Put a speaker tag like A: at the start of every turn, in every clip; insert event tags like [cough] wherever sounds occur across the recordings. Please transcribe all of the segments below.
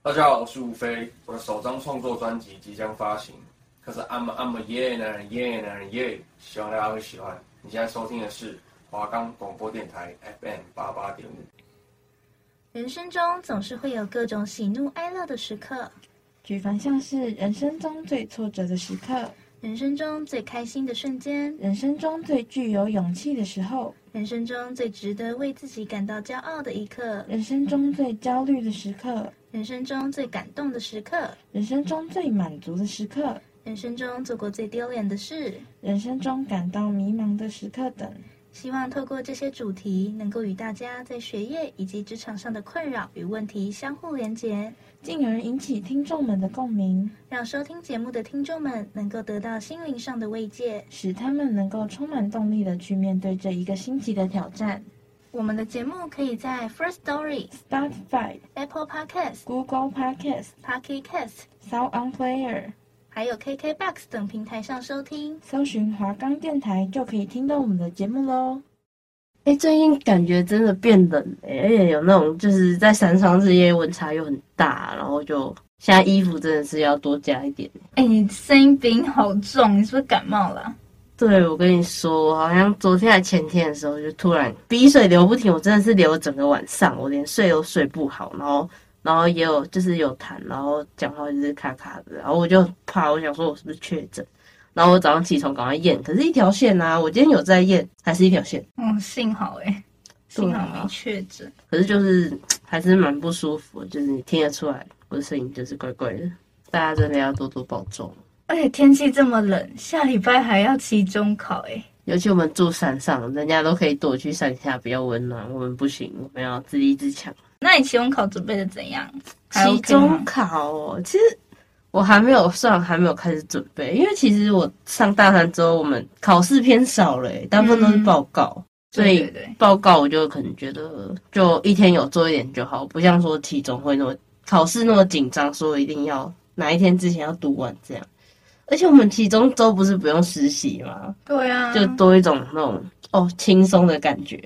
A: 大家好，我是吴飞，我的首张创作专辑即将发行，可是 I'm I'm a yeah 男人 yeah 男人 yeah，希望大家会喜欢。你现在收听的是华冈广播电台 FM 八八点五。
B: 人生中总是会有各种喜怒哀乐的时刻，
C: 举凡像是人生中最挫折的时刻。
B: 人生中最开心的瞬间，
C: 人生中最具有勇气的时候，
B: 人生中最值得为自己感到骄傲的一刻，
C: 人生中最焦虑的时刻，
B: 人生中最感动的时刻，
C: 人生中最满足的时刻，
B: 人生中做过最丢脸的事，
C: 人生中感到迷茫的时刻等。
B: 希望透过这些主题，能够与大家在学业以及职场上的困扰与问题相互连结，
C: 进而引起听众们的共鸣，
B: 让收听节目的听众们能够得到心灵上的慰藉，
C: 使他们能够充满动力的去面对这一个新奇的挑战。
B: 我们的节目可以在 First Story、
C: Spotify、
B: Apple Podcasts、
C: Google Podcasts、
B: Pocket Casts、
C: Sound On Player。
B: 还有 KKBOX 等平台上收听，
C: 搜寻华冈电台就可以听到我们的节目喽。
D: 哎，最近感觉真的变冷，哎，而且有那种就是在山上日夜温差又很大，然后就现在衣服真的是要多加一点。
B: 哎，你声音鼻音好重，你是不是感冒了？
D: 对，我跟你说，我好像昨天还前天的时候就突然鼻水流不停，我真的是流了整个晚上，我连睡都睡不好，然后。然后也有就是有痰，然后讲话就是卡卡的，然后我就怕，我想说我是不是确诊？然后我早上起床赶快验，可是一条线啊，我今天有在验，还是一条线。
B: 嗯，幸好哎、欸，[laughs] 幸好没确诊、啊。
D: 可是就是还是蛮不舒服，就是你听得出来我的声音就是怪怪的，大家真的要多多保重。
B: 而 [laughs] 且天气这么冷，下礼拜还要期中考哎、欸，
D: 尤其我们住山上，人家都可以躲去山下比较温暖，我们不行，我们要自立自强。
B: 那你期中考准备的怎样？
D: 期中考哦，其实我还没有算，还没有开始准备，因为其实我上大三之后，我们考试偏少了，大部分都是报告，嗯、所以报告我就可能觉得就一天有做一点就好，不像说期中会那么考试那么紧张，说一定要哪一天之前要读完这样。而且我们期中周不是不用实习吗？
B: 对啊，
D: 就多一种那种哦轻松的感觉。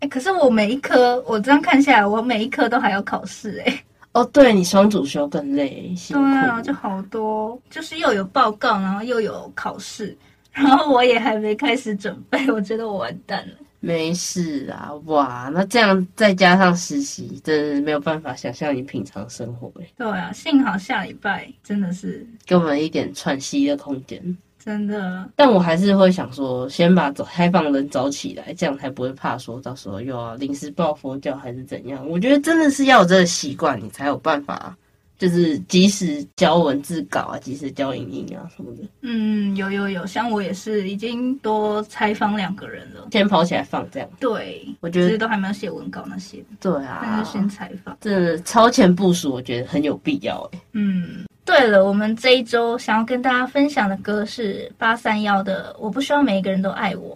B: 哎，可是我每一科，我这样看下来，我每一科都还要考试哎。
D: 哦，对，你双主修更累，辛苦。
B: 对啊，就好多，就是又有报告，然后又有考试，然后我也还没开始准备，我觉得我完蛋了。
D: 没事啊，哇，那这样再加上实习，真的没有办法想象你平常生活哎。
B: 对啊，幸好下礼拜真的是
D: 给我们一点喘息的空间。
B: 真的，
D: 但我还是会想说，先把走开放人找起来，这样才不会怕说到时候又要临时抱佛脚还是怎样。我觉得真的是要有这个习惯，你才有办法，就是及时交文字稿啊，及时交影音啊什么的。
B: 嗯，有有有，像我也是已经多采访两个人了，
D: 先跑起来放这样。
B: 对，
D: 我觉得
B: 都还没有写文稿那些。
D: 对啊，
B: 但是先采
D: 访，这超前部署，我觉得很有必要哎。
B: 嗯。对了，我们这一周想要跟大家分享的歌是八三夭的《我不希望每一个人都爱我》。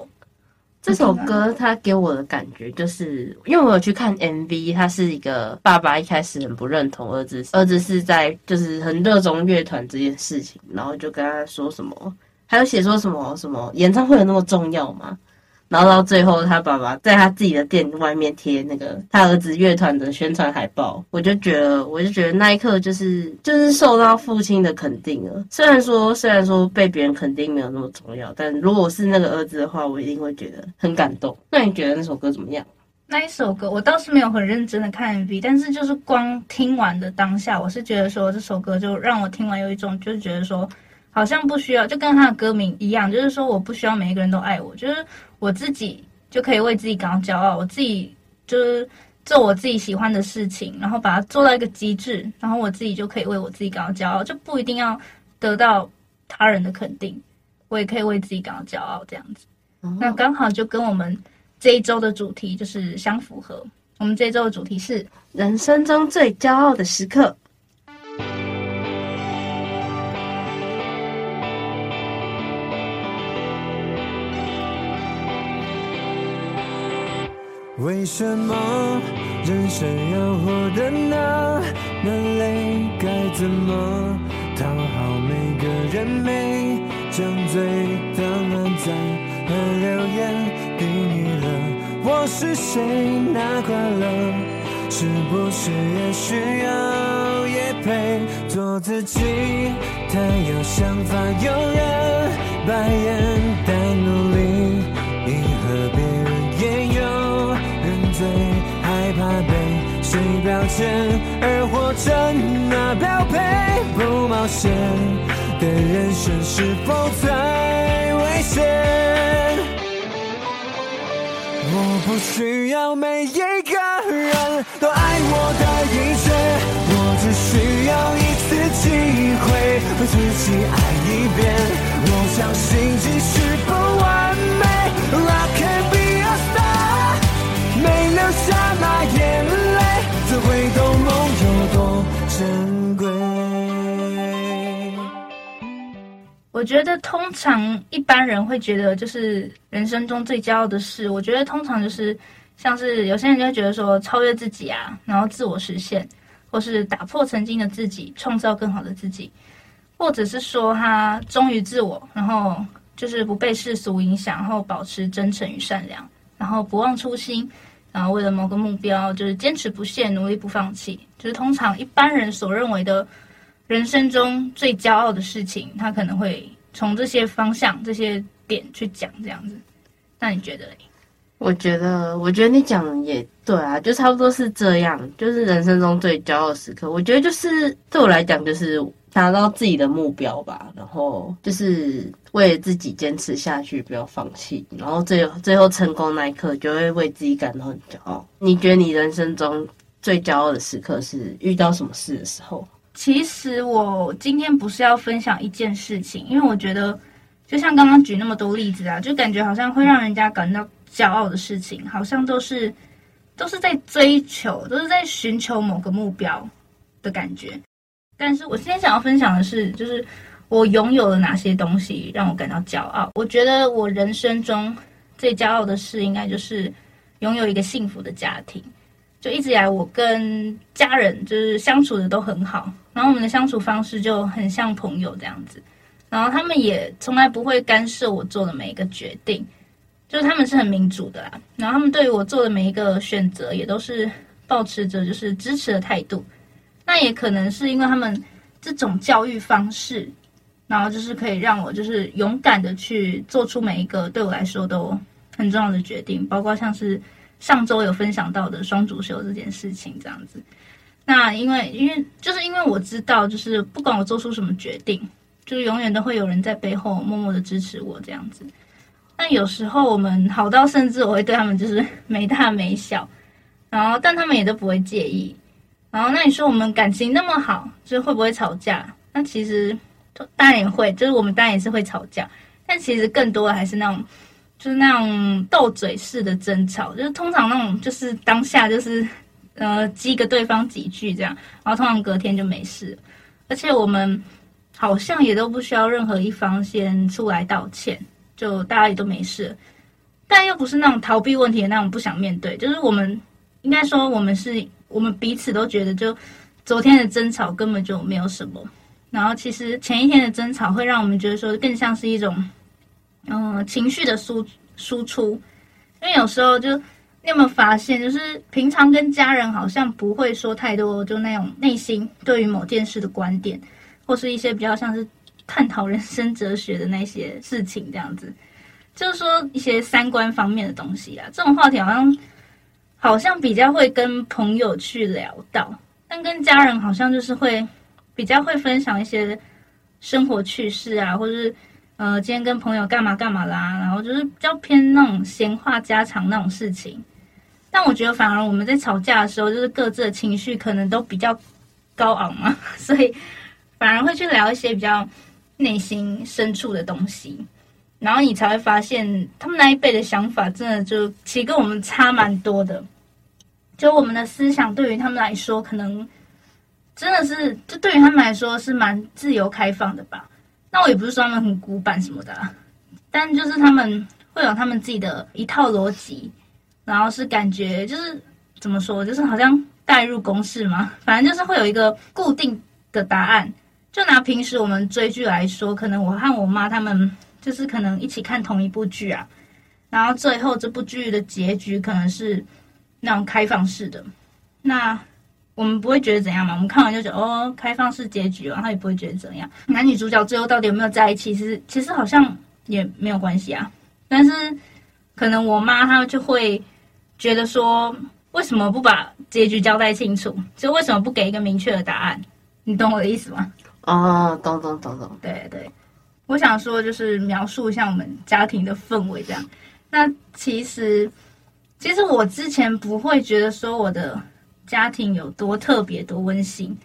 D: 这首歌它给我的感觉就是，因为我有去看 MV，他是一个爸爸一开始很不认同儿子，儿子是在就是很热衷乐团这件事情，然后就跟他说什么，还有写说什么什么演唱会有那么重要吗？然后到最后，他爸爸在他自己的店外面贴那个他儿子乐团的宣传海报，我就觉得，我就觉得那一刻就是就是受到父亲的肯定了。虽然说虽然说被别人肯定没有那么重要，但如果是那个儿子的话，我一定会觉得很感动。那你觉得那首歌怎么样？
B: 那一首歌我倒是没有很认真的看 MV，但是就是光听完的当下，我是觉得说这首歌就让我听完有一种就是觉得说。好像不需要，就跟他的歌名一样，就是说我不需要每一个人都爱我，就是我自己就可以为自己感到骄傲，我自己就是做我自己喜欢的事情，然后把它做到一个极致，然后我自己就可以为我自己感到骄傲，就不一定要得到他人的肯定，我也可以为自己感到骄傲，这样子。哦。那刚好就跟我们这一周的主题就是相符合，我们这一周的主题是
D: 人生中最骄傲的时刻。
E: 为什么？人生要活得那么？累？该怎么？讨好每个人？每张嘴的满赞和留言给你了，我是谁？那快乐是不是也需要？也配做自己，太有想法，有人白眼，但努力迎合别人，最害怕被谁标签，而活成那标配不冒险的人生，是否太危险？我不需要每一个人都爱我的一切，我只需要一次机会为自己爱一遍。我相信即使不完美，Rock and be 流下那眼泪，怎会懂梦有多珍贵？
B: 我觉得通常一般人会觉得，就是人生中最骄傲的事。我觉得通常就是像是有些人就会觉得说超越自己啊，然后自我实现，或是打破曾经的自己，创造更好的自己，或者是说他忠于自我，然后就是不被世俗影响，然后保持真诚与善良，然后不忘初心，然后为了某个目标就是坚持不懈，努力不放弃。就是通常一般人所认为的。人生中最骄傲的事情，他可能会从这些方向、这些点去讲这样子。那你觉得嘞？
D: 我觉得，我觉得你讲的也对啊，就差不多是这样。就是人生中最骄傲时刻，我觉得就是对我来讲，就是达到自己的目标吧。然后就是为了自己坚持下去，不要放弃。然后最最后成功那一刻，就会为自己感到很骄傲。你觉得你人生中最骄傲的时刻是遇到什么事的时候？
B: 其实我今天不是要分享一件事情，因为我觉得，就像刚刚举那么多例子啊，就感觉好像会让人家感到骄傲的事情，好像都是都是在追求，都是在寻求某个目标的感觉。但是我今天想要分享的是，就是我拥有了哪些东西让我感到骄傲。我觉得我人生中最骄傲的事，应该就是拥有一个幸福的家庭。就一直以来，我跟家人就是相处的都很好，然后我们的相处方式就很像朋友这样子，然后他们也从来不会干涉我做的每一个决定，就是他们是很民主的啦，然后他们对于我做的每一个选择也都是保持着就是支持的态度，那也可能是因为他们这种教育方式，然后就是可以让我就是勇敢的去做出每一个对我来说都很重要的决定，包括像是。上周有分享到的双主修这件事情，这样子。那因为因为就是因为我知道，就是不管我做出什么决定，就是永远都会有人在背后默默的支持我这样子。那有时候我们好到甚至我会对他们就是 [laughs] 没大没小，然后但他们也都不会介意。然后那你说我们感情那么好，就是会不会吵架？那其实当然也会，就是我们当然也是会吵架，但其实更多的还是那种。就是那种斗嘴式的争吵，就是通常那种就是当下就是，呃，激个对方几句这样，然后通常隔天就没事，而且我们好像也都不需要任何一方先出来道歉，就大家也都没事，但又不是那种逃避问题的那种不想面对，就是我们应该说我们是我们彼此都觉得就昨天的争吵根本就没有什么，然后其实前一天的争吵会让我们觉得说更像是一种。嗯，情绪的输输出，因为有时候就你有没有发现，就是平常跟家人好像不会说太多，就那种内心对于某件事的观点，或是一些比较像是探讨人生哲学的那些事情这样子，就是说一些三观方面的东西啊，这种话题好像好像比较会跟朋友去聊到，但跟家人好像就是会比较会分享一些生活趣事啊，或者是。呃，今天跟朋友干嘛干嘛啦，然后就是比较偏那种闲话家常那种事情。但我觉得反而我们在吵架的时候，就是各自的情绪可能都比较高昂嘛，[laughs] 所以反而会去聊一些比较内心深处的东西。然后你才会发现，他们那一辈的想法真的就其实跟我们差蛮多的。就我们的思想对于他们来说，可能真的是就对于他们来说是蛮自由开放的吧。那我也不是说他们很古板什么的，但就是他们会有他们自己的一套逻辑，然后是感觉就是怎么说，就是好像代入公式嘛，反正就是会有一个固定的答案。就拿平时我们追剧来说，可能我和我妈他们就是可能一起看同一部剧啊，然后最后这部剧的结局可能是那种开放式的。那我们不会觉得怎样嘛。我们看完就觉得哦，开放式结局，然后也不会觉得怎样。男女主角最后到底有没有在一起，其实其实好像也没有关系啊。但是可能我妈她就会觉得说，为什么不把结局交代清楚？就为什么不给一个明确的答案？你懂我的意思吗？
D: 哦，懂懂懂懂。
B: 对对，我想说就是描述一下我们家庭的氛围这样。那其实，其实我之前不会觉得说我的家庭有多特别、多温馨，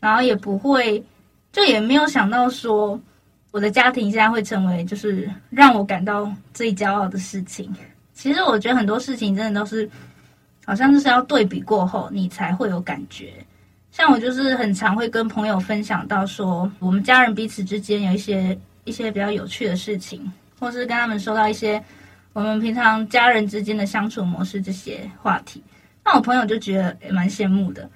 B: 然后也不会，就也没有想到说我的家庭现在会成为就是让我感到最骄傲的事情。其实我觉得很多事情真的都是，好像就是要对比过后你才会有感觉。像我就是很常会跟朋友分享到说，我们家人彼此之间有一些一些比较有趣的事情，或是跟他们说到一些。我们平常家人之间的相处模式这些话题，那我朋友就觉得也蛮羡慕的。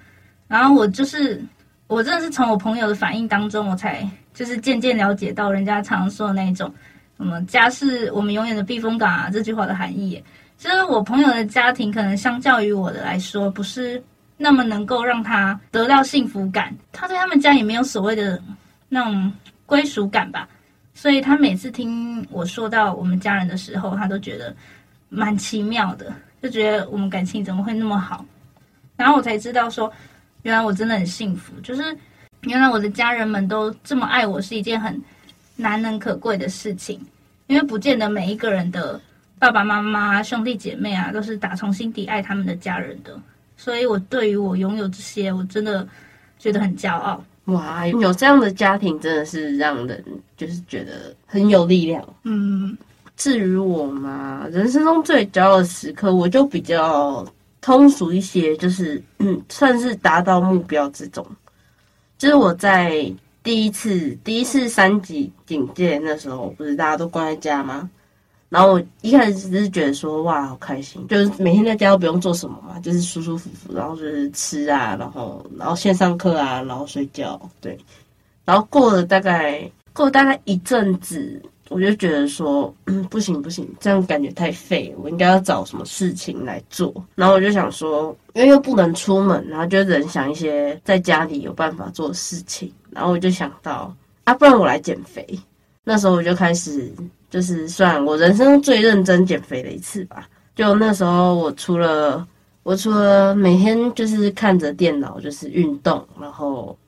B: 然后我就是，我真的是从我朋友的反应当中，我才就是渐渐了解到人家常说的那种，什么家是我们永远的避风港啊这句话的含义。其实我朋友的家庭可能相较于我的来说，不是那么能够让他得到幸福感，他对他们家也没有所谓的那种归属感吧。所以他每次听我说到我们家人的时候，他都觉得蛮奇妙的，就觉得我们感情怎么会那么好。然后我才知道说，原来我真的很幸福，就是原来我的家人们都这么爱我，是一件很难能可贵的事情。因为不见得每一个人的爸爸妈妈、兄弟姐妹啊，都是打从心底爱他们的家人的。所以我对于我拥有这些，我真的觉得很骄傲。
D: 哇，有这样的家庭真的是让人就是觉得很有力量。
B: 嗯，
D: 至于我嘛，人生中最骄傲的时刻，我就比较通俗一些，就是嗯，[clears throat] 算是达到目标这种。就是我在第一次第一次三级警戒那时候，不是大家都关在家吗？然后我一开始只是觉得说，哇，好开心，就是每天在家都不用做什么嘛，就是舒舒服服，然后就是吃啊，然后然后线上课啊，然后睡觉，对。然后过了大概过了大概一阵子，我就觉得说，嗯，不行不行，这样感觉太废，我应该要找什么事情来做。然后我就想说，因为又不能出门，然后就只能想一些在家里有办法做的事情。然后我就想到，啊，不然我来减肥。那时候我就开始。就是算我人生最认真减肥的一次吧。就那时候，我除了我除了每天就是看着电脑就是运动，然后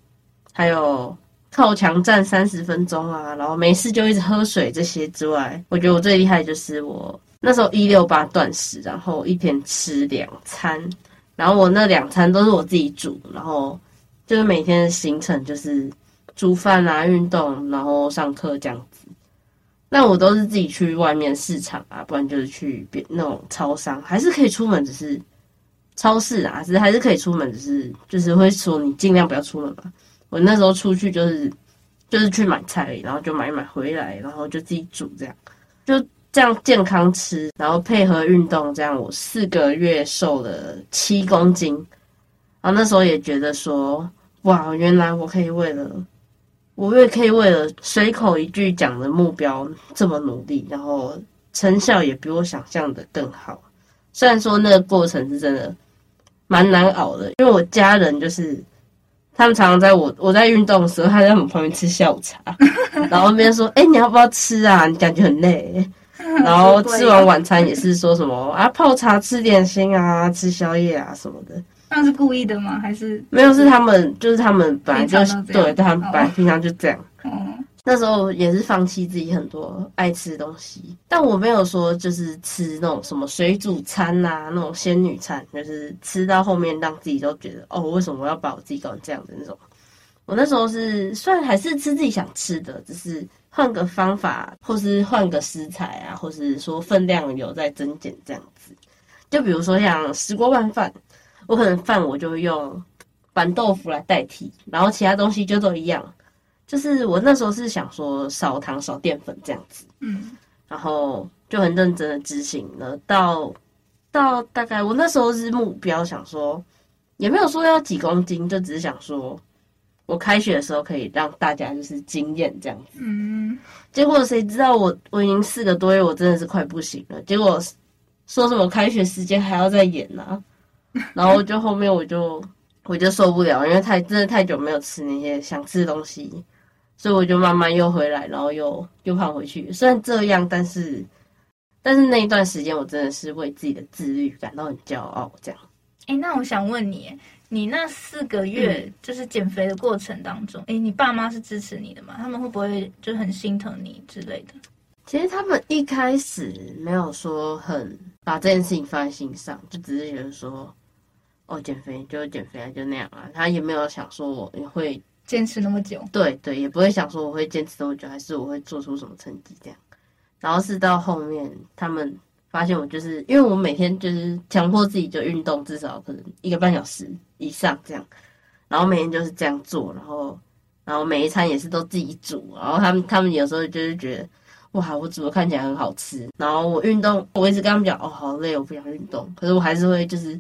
D: 还有靠墙站三十分钟啊，然后没事就一直喝水这些之外，我觉得我最厉害就是我那时候一六八断食，然后一天吃两餐，然后我那两餐都是我自己煮，然后就是每天的行程就是煮饭啊、运动，然后上课这样子。那我都是自己去外面市场啊，不然就是去别那种超商，还是可以出门，只是超市啊，只是还是可以出门，只是就是会说你尽量不要出门嘛。我那时候出去就是就是去买菜，然后就买买回来，然后就自己煮这样，就这样健康吃，然后配合运动，这样我四个月瘦了七公斤。然后那时候也觉得说，哇，原来我可以为了。我也可以为了随口一句讲的目标这么努力，然后成效也比我想象的更好。虽然说那个过程是真的蛮难熬的，因为我家人就是他们常常在我 [laughs] 我在运动的时候，他在我旁边吃下午茶，然后那边说：“哎、你要不要吃啊？你感觉很累。[laughs] ”然后吃完晚餐也是说什么啊，泡茶、吃点心啊，吃宵夜啊什么的。
B: 那是故意的吗？还是
D: 没有？是他们，就是他们本来就对，他们本来平常就这样。
B: 哦，
D: 那时候也是放弃自己很多爱吃的东西，但我没有说就是吃那种什么水煮餐啊，那种仙女餐，就是吃到后面让自己都觉得哦，为什么我要把我自己搞成这样的那种？我那时候是虽然还是吃自己想吃的，只是换个方法，或是换个食材啊，或是说分量有在增减这样子。就比如说像石锅拌饭。我可能饭我就会用板豆腐来代替，然后其他东西就都一样。就是我那时候是想说少糖少淀粉这样子，
B: 嗯，
D: 然后就很认真的执行了。到到大概我那时候是目标想说，也没有说要几公斤，就只是想说我开学的时候可以让大家就是惊艳这样子。
B: 嗯，
D: 结果谁知道我我已经四个多月，我真的是快不行了。结果说什么开学时间还要再演呢、啊？然后就后面我就我就受不了，因为太真的太久没有吃那些想吃的东西，所以我就慢慢又回来，然后又又胖回去。虽然这样，但是但是那一段时间我真的是为自己的自律感到很骄傲。这样，
B: 哎、欸，那我想问你，你那四个月就是减肥的过程当中，哎、嗯欸，你爸妈是支持你的吗？他们会不会就很心疼你之类的？
D: 其实他们一开始没有说很把这件事情放在心上，就只是觉得说，哦，减肥就减肥啊，就那样啊。他也没有想说我会
B: 坚持那么久，
D: 对对，也不会想说我会坚持那么久，还是我会做出什么成绩这样。然后是到后面，他们发现我就是因为我每天就是强迫自己就运动，至少可能一个半小时以上这样，然后每天就是这样做，然后然后每一餐也是都自己煮，然后他们他们有时候就是觉得。哇，我煮的看起来很好吃，然后我运动，我一直跟他们讲，哦，好累，我不想运动，可是我还是会就是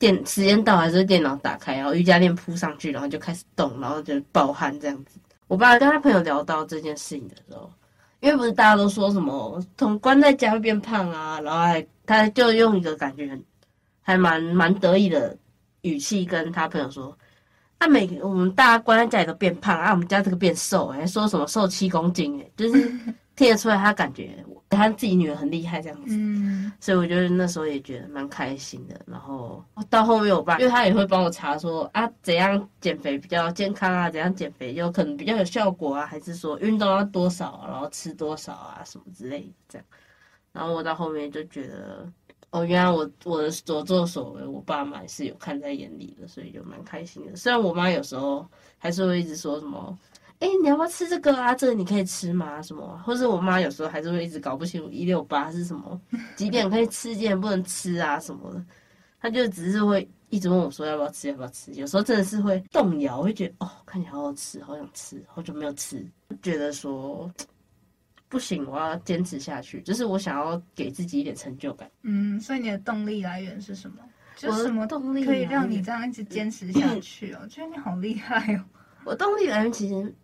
D: 电时间到还是电脑打开，然后瑜伽垫铺上去，然后就开始动，然后就暴汗这样子。我爸跟他朋友聊到这件事情的时候，因为不是大家都说什么从关在家会变胖啊，然后还他就用一个感觉很还蛮蛮得意的语气跟他朋友说，啊，每我们大家关在家里都变胖啊，我们家这个变瘦，还说什么瘦七公斤，诶，就是。听得出来，他感觉他自己女儿很厉害这样子，嗯，所以我觉得那时候也觉得蛮开心的。然后到后面我爸，因为他也会帮我查说啊，怎样减肥比较健康啊，怎样减肥有可能比较有效果啊，还是说运动要多少啊，然后吃多少啊什么之类的这样。然后我到后面就觉得，哦，原来我我的所作所为，我爸妈是有看在眼里的，所以就蛮开心的。虽然我妈有时候还是会一直说什么。哎、欸，你要不要吃这个啊？这个你可以吃吗？什么？或是我妈有时候还是会一直搞不清楚一六八是什么，几点可以吃，几点不能吃啊什么的。她就只是会一直问我说要不要吃，要不要吃。有时候真的是会动摇，我会觉得哦，看起来好好吃，好想吃，好久没有吃，觉得说不行，我要坚持下去。就是我想要给自己一点成就感。
B: 嗯，所以你的动力来源是什么？就什么动力可以让你这样一直 [clears throat] 坚持下去哦？我觉得你好厉害哦。
D: 我动力来源其实。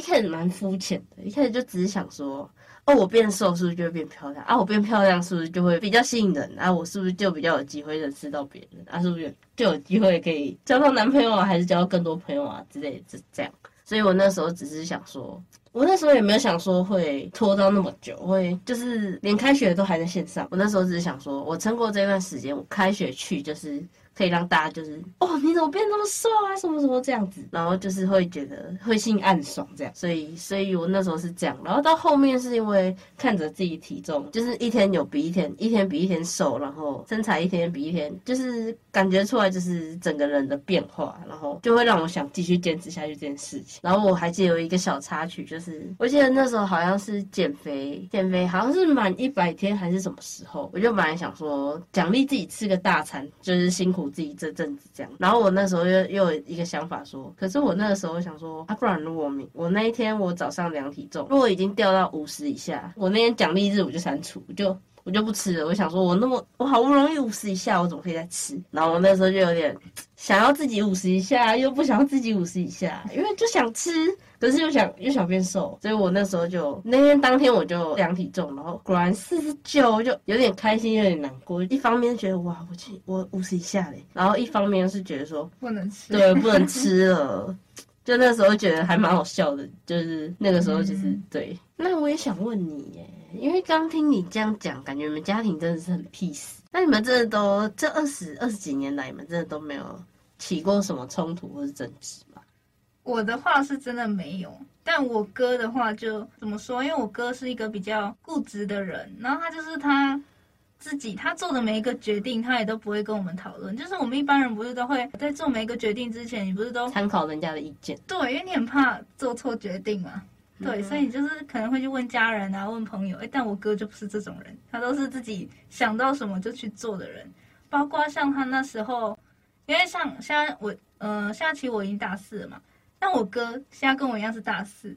D: 一开始蛮肤浅的，一开始就只是想说，哦，我变瘦是不是就会变漂亮啊？我变漂亮是不是就会比较吸引人啊？我是不是就比较有机会认识到别人啊？是不是就有机会可以交到男朋友啊？还是交到更多朋友啊之类的？这这样，所以我那时候只是想说，我那时候也没有想说会拖到那么久，会就是连开学都还在线上。我那时候只是想说，我撑过这段时间，我开学去就是。可以让大家就是哦，你怎么变那么瘦啊？什么什么这样子，然后就是会觉得会心暗爽这样，所以所以我那时候是这样，然后到后面是因为看着自己体重就是一天有比一天，一天比一天瘦，然后身材一天比一天，就是感觉出来就是整个人的变化，然后就会让我想继续坚持下去这件事情。然后我还记得有一个小插曲，就是我记得那时候好像是减肥，减肥好像是满一百天还是什么时候，我就本来想说奖励自己吃个大餐，就是辛苦。我自己这阵子这样，然后我那时候又又有一个想法说，可是我那个时候想说，啊，不然如果我我那一天我早上量体重，如果已经掉到五十以下，我那天奖励日我就删除，就我就不吃了。我想说，我那么我好不容易五十以下，我怎么可以再吃？然后我那时候就有点想要自己五十以下，又不想要自己五十以下，因为就想吃。可是又想又想变瘦，所以我那时候就那天当天我就量体重，然后果然四十九，就有点开心，有点难过。一方面觉得哇，我去我五十以下嘞，然后一方面是觉得说
B: 不能吃，
D: 对，不能吃了。就那时候觉得还蛮好笑的，就是那个时候就是、嗯、对。那我也想问你耶，因为刚听你这样讲，感觉你们家庭真的是很 peace。那你们真的都这二十二十几年来，你们真的都没有起过什么冲突或是争执吗？
B: 我的话是真的没有，但我哥的话就怎么说？因为我哥是一个比较固执的人，然后他就是他自己，他做的每一个决定，他也都不会跟我们讨论。就是我们一般人不是都会在做每一个决定之前，你不是都
D: 参考人家的意见？
B: 对，因为你很怕做错决定嘛。对，所以你就是可能会去问家人啊，问朋友。哎，但我哥就不是这种人，他都是自己想到什么就去做的人。包括像他那时候，因为像现在我，呃，下期我已经大四了嘛。但我哥现在跟我一样是大四，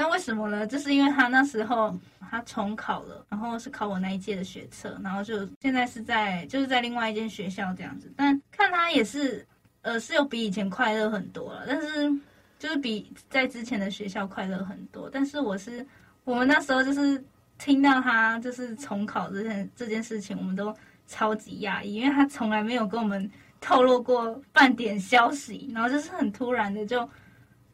B: 那为什么呢？就是因为他那时候他重考了，然后是考我那一届的学测，然后就现在是在就是在另外一间学校这样子。但看他也是，呃，是有比以前快乐很多了，但是就是比在之前的学校快乐很多。但是我是我们那时候就是听到他就是重考这件这件事情，我们都超级讶异，因为他从来没有跟我们。透露过半点消息，然后就是很突然的就，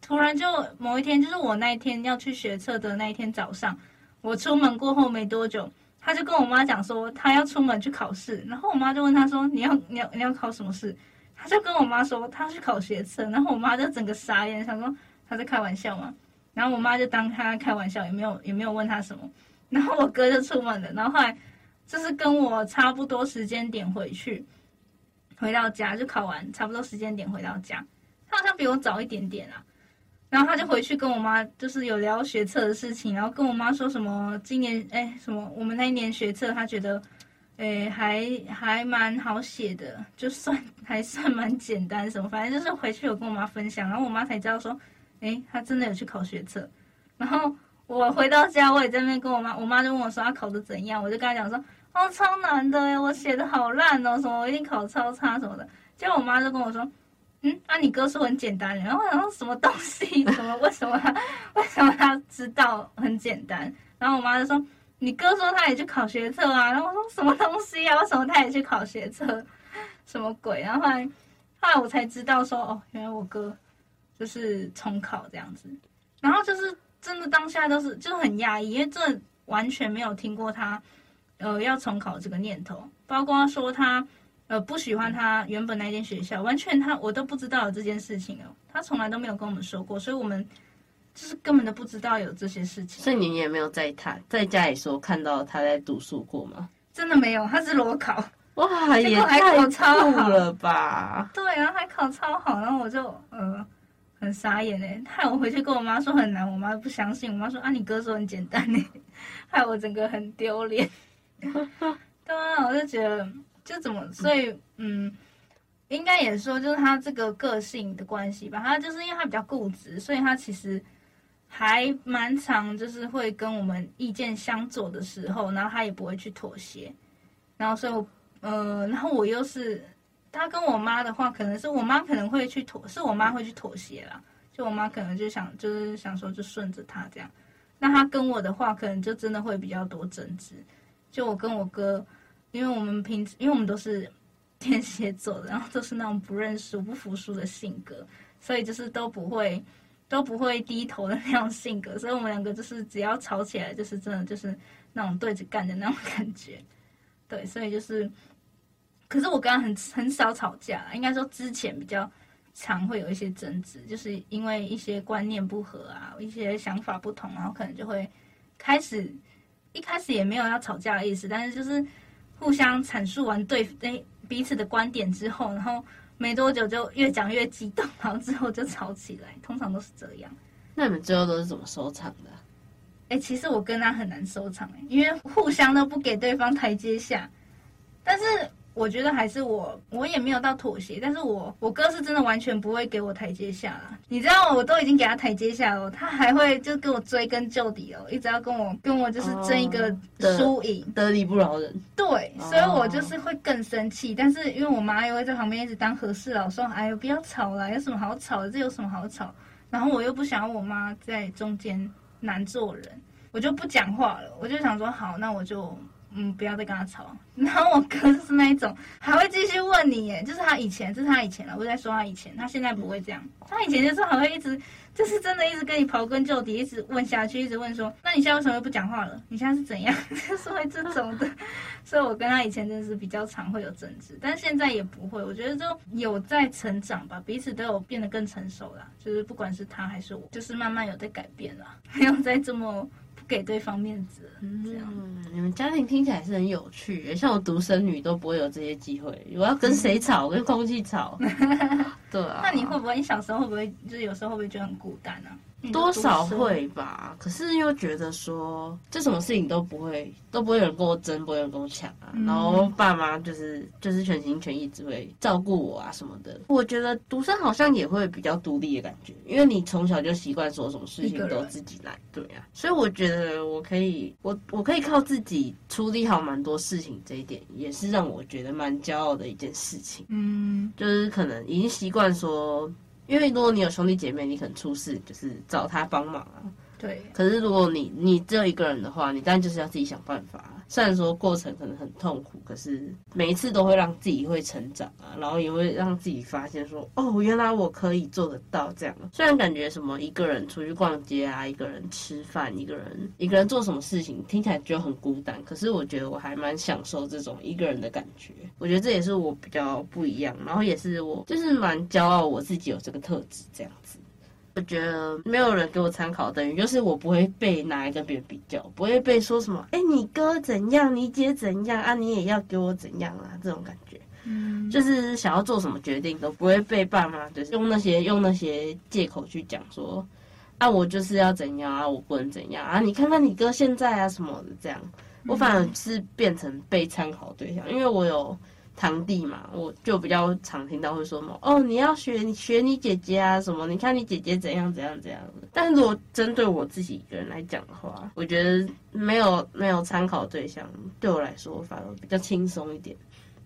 B: 突然就某一天，就是我那一天要去学车的那一天早上，我出门过后没多久，他就跟我妈讲说他要出门去考试，然后我妈就问他说你要你要你要考什么试？他就跟我妈说他要去考学车，然后我妈就整个傻眼，想说他在开玩笑嘛，然后我妈就当他开玩笑，也没有也没有问他什么，然后我哥就出门了，然后后来就是跟我差不多时间点回去。回到家就考完，差不多时间点回到家，他好像比我早一点点啊。然后他就回去跟我妈，就是有聊学测的事情，然后跟我妈说什么今年哎什么我们那一年学测，他觉得哎还还蛮好写的，就算 [laughs] 还算蛮简单什么，反正就是回去有跟我妈分享，然后我妈才知道说，哎他真的有去考学测。然后我回到家，我也在那边跟我妈，我妈就问我说他考的怎样，我就跟他讲说。哦，超难的！我写的好烂哦，什么我一定考超差什么的。结果我妈就跟我说：“嗯，啊，你哥说很简单。”然后我想说什么东西？什么？为什么他？为什么他知道很简单？然后我妈就说：“你哥说他也去考学测啊。”然后我说：“什么东西啊？为什么他也去考学测？什么鬼？”然后后来，后来我才知道说：“哦，原来我哥就是重考这样子。”然后就是真的当下都是就很压抑，因为这完全没有听过他。呃，要重考这个念头，包括说他，呃，不喜欢他原本那间学校，完全他我都不知道有这件事情哦，他从来都没有跟我们说过，所以我们就是根本都不知道有这些事情。
D: 所以你也没有在他在家里说看到他在读书过吗？
B: 真的没有，他是裸考，
D: 哇，[laughs] 也太酷了吧！
B: 对，然后还考超好，然后我就呃很傻眼嘞，害我回去跟我妈说很难，我妈不相信，我妈说啊，你哥说很简单嘞，[laughs] 害我整个很丢脸。[laughs] 对啊，我就觉得就怎么，所以嗯，应该也说就是他这个个性的关系吧。他就是因为他比较固执，所以他其实还蛮常就是会跟我们意见相左的时候，然后他也不会去妥协。然后所以我，呃，然后我又是他跟我妈的话，可能是我妈可能会去妥，是我妈会去妥协啦。就我妈可能就想就是想说就顺着他这样。那他跟我的话，可能就真的会比较多争执。就我跟我哥，因为我们平时因为我们都是天蝎座的，然后都是那种不认输、不服输的性格，所以就是都不会都不会低头的那种性格，所以我们两个就是只要吵起来，就是真的就是那种对着干的那种感觉。对，所以就是，可是我跟他很很少吵架，应该说之前比较常会有一些争执，就是因为一些观念不合啊，一些想法不同，然后可能就会开始。一开始也没有要吵架的意思，但是就是互相阐述完对诶彼此的观点之后，然后没多久就越讲越激动，然后之后就吵起来，通常都是这样。
D: 那你们最后都是怎么收场的？
B: 哎，其实我跟他很难收场哎，因为互相都不给对方台阶下，但是。我觉得还是我，我也没有到妥协，但是我我哥是真的完全不会给我台阶下啦。你知道，我都已经给他台阶下了，他还会就跟我追根究底哦，一直要跟我跟我就是争一个输赢，
D: 哦，得理不饶人。
B: 对，所以我就是会更生气，但是因为我妈又会在旁边一直当和事佬，说哎呦不要吵了，有什么好吵的？这有什么好吵？然后我又不想要我妈在中间难做人，我就不讲话了，我就想说好，那我就。嗯，不要再跟他吵。[laughs] 然后我哥就是那一种，还会继续问你耶，就是他以前，这是他以前了，我在说他以前，他现在不会这样。他以前就是还会一直，就是真的一直跟你刨根究底，一直问下去，一直问说，那你现在为什么不讲话了？你现在是怎样？[laughs] 就是会这种的。所以我跟他以前真的是比较常会有争执，但现在也不会。我觉得就有在成长吧，彼此都有变得更成熟了。就是不管是他还是我，就是慢慢有在改变了，[laughs] 没有再这么。给对方面子，这样。
D: 嗯，你们家庭听起来是很有趣，像我独生女都不会有这些机会。我要跟谁吵？跟空气吵？[laughs] 对啊。
B: 那你会不会？你小时候会不会？就是有时候会不会觉得很孤单呢、啊？
D: 多少会吧，可是又觉得说，这什么事情都不会，都不会有人跟我争，不会有人跟我抢啊。嗯、然后爸妈就是就是全心全意只会照顾我啊什么的。我觉得独生好像也会比较独立的感觉，因为你从小就习惯说什么事情都自己来，对啊。所以我觉得我可以，我我可以靠自己处理好蛮多事情，这一点也是让我觉得蛮骄傲的一件事情。嗯，就是可能已经习惯说。因为如果你有兄弟姐妹，你可能出事就是找他帮忙啊。
B: 对。
D: 可是如果你你只有一个人的话，你当然就是要自己想办法。虽然说过程可能很痛苦，可是每一次都会让自己会成长啊，然后也会让自己发现说，哦，原来我可以做得到这样。虽然感觉什么一个人出去逛街啊，一个人吃饭，一个人一个人做什么事情，听起来就很孤单，可是我觉得我还蛮享受这种一个人的感觉。我觉得这也是我比较不一样，然后也是我就是蛮骄傲我自己有这个特质这样子。我觉得没有人给我参考，等于就是我不会被拿来跟别人比较，不会被说什么，哎，你哥怎样，你姐怎样啊，你也要给我怎样啊，这种感觉，嗯，就是想要做什么决定都不会被爸妈就是用那些用那些借口去讲说，啊，我就是要怎样啊，我不能怎样啊，你看看你哥现在啊什么的这样，我反而是变成被参考对象，因为我有。堂弟嘛，我就比较常听到会说么，哦，你要学你学你姐姐啊什么？你看你姐姐怎样怎样怎样。但是如果针对我自己一个人来讲的话，我觉得没有没有参考对象，对我来说反而比较轻松一点，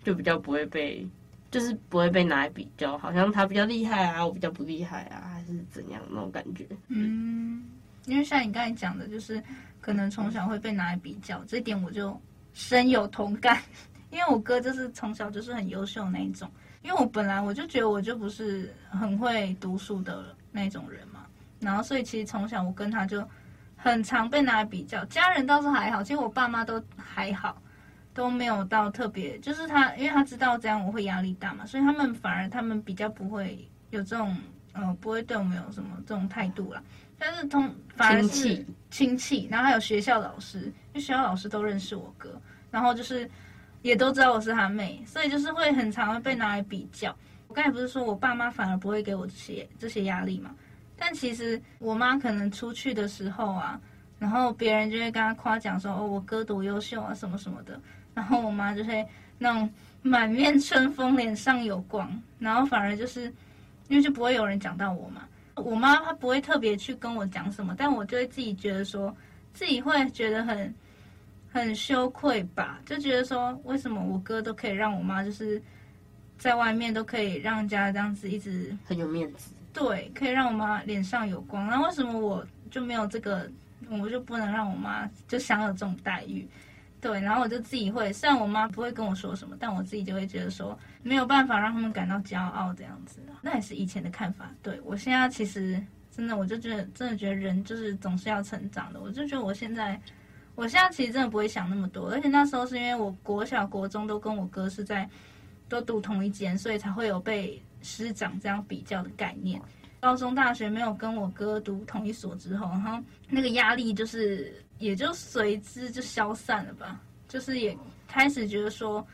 D: 就比较不会被，就是不会被拿来比较，好像他比较厉害啊，我比较不厉害啊，还是怎样那种感觉。
B: 嗯，因为像你刚才讲的，就是可能从小会被拿来比较，这点我就深有同感。因为我哥就是从小就是很优秀那一种，因为我本来我就觉得我就不是很会读书的那种人嘛，然后所以其实从小我跟他就很常被拿来比较，家人倒是还好，其实我爸妈都还好，都没有到特别，就是他因为他知道这样我会压力大嘛，所以他们反而他们比较不会有这种呃不会对我们有什么这种态度啦，但是同反而是亲戚，然后还有学校老师，因为学校老师都认识我哥，然后就是。也都知道我是他妹，所以就是会很常会被拿来比较。我刚才不是说我爸妈反而不会给我这些这些压力嘛？但其实我妈可能出去的时候啊，然后别人就会跟她夸奖说：“哦，我哥多优秀啊，什么什么的。”然后我妈就会那种满面春风，脸上有光，然后反而就是因为就不会有人讲到我嘛。我妈她不会特别去跟我讲什么，但我就会自己觉得说自己会觉得很。很羞愧吧，就觉得说，为什么我哥都可以让我妈就是在外面都可以让人家这样子一直
D: 很有面子，
B: 对，可以让我妈脸上有光，那为什么我就没有这个，我就不能让我妈就享有这种待遇？对，然后我就自己会，虽然我妈不会跟我说什么，但我自己就会觉得说没有办法让他们感到骄傲这样子，那也是以前的看法。对，我现在其实真的，我就觉得真的觉得人就是总是要成长的，我就觉得我现在。我现在其实真的不会想那么多，而且那时候是因为我国小、国中都跟我哥是在都读同一间，所以才会有被师长这样比较的概念。高中、大学没有跟我哥读同一所之后，然后那个压力就是也就随之就消散了吧。就是也开始觉得说，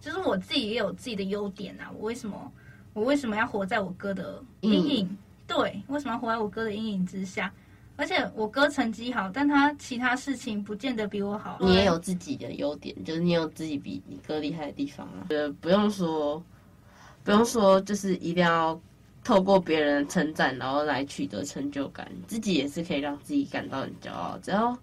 B: 就是我自己也有自己的优点啊，我为什么我为什么要活在我哥的阴影？嗯、对，为什么要活在我哥的阴影之下？而且我哥成绩好，但他其他事情不见得比我好。
D: 你也有自己的优点，就是你有自己比你哥厉害的地方啊。呃，不用说，不用说，就是一定要透过别人称赞，然后来取得成就感。自己也是可以让自己感到很骄傲。只要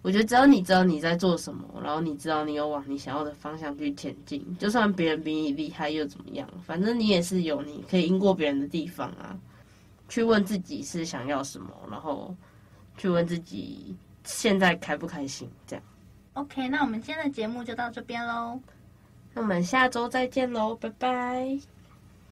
D: 我觉得，只要你知道你在做什么，然后你知道你有往你想要的方向去前进，就算别人比你厉害又怎么样？反正你也是有你可以赢过别人的地方啊。去问自己是想要什么，然后。去问自己现在开不开心，这样。
B: OK，那我们今天的节目就到这边喽。
D: 那我们下周再见喽，拜拜。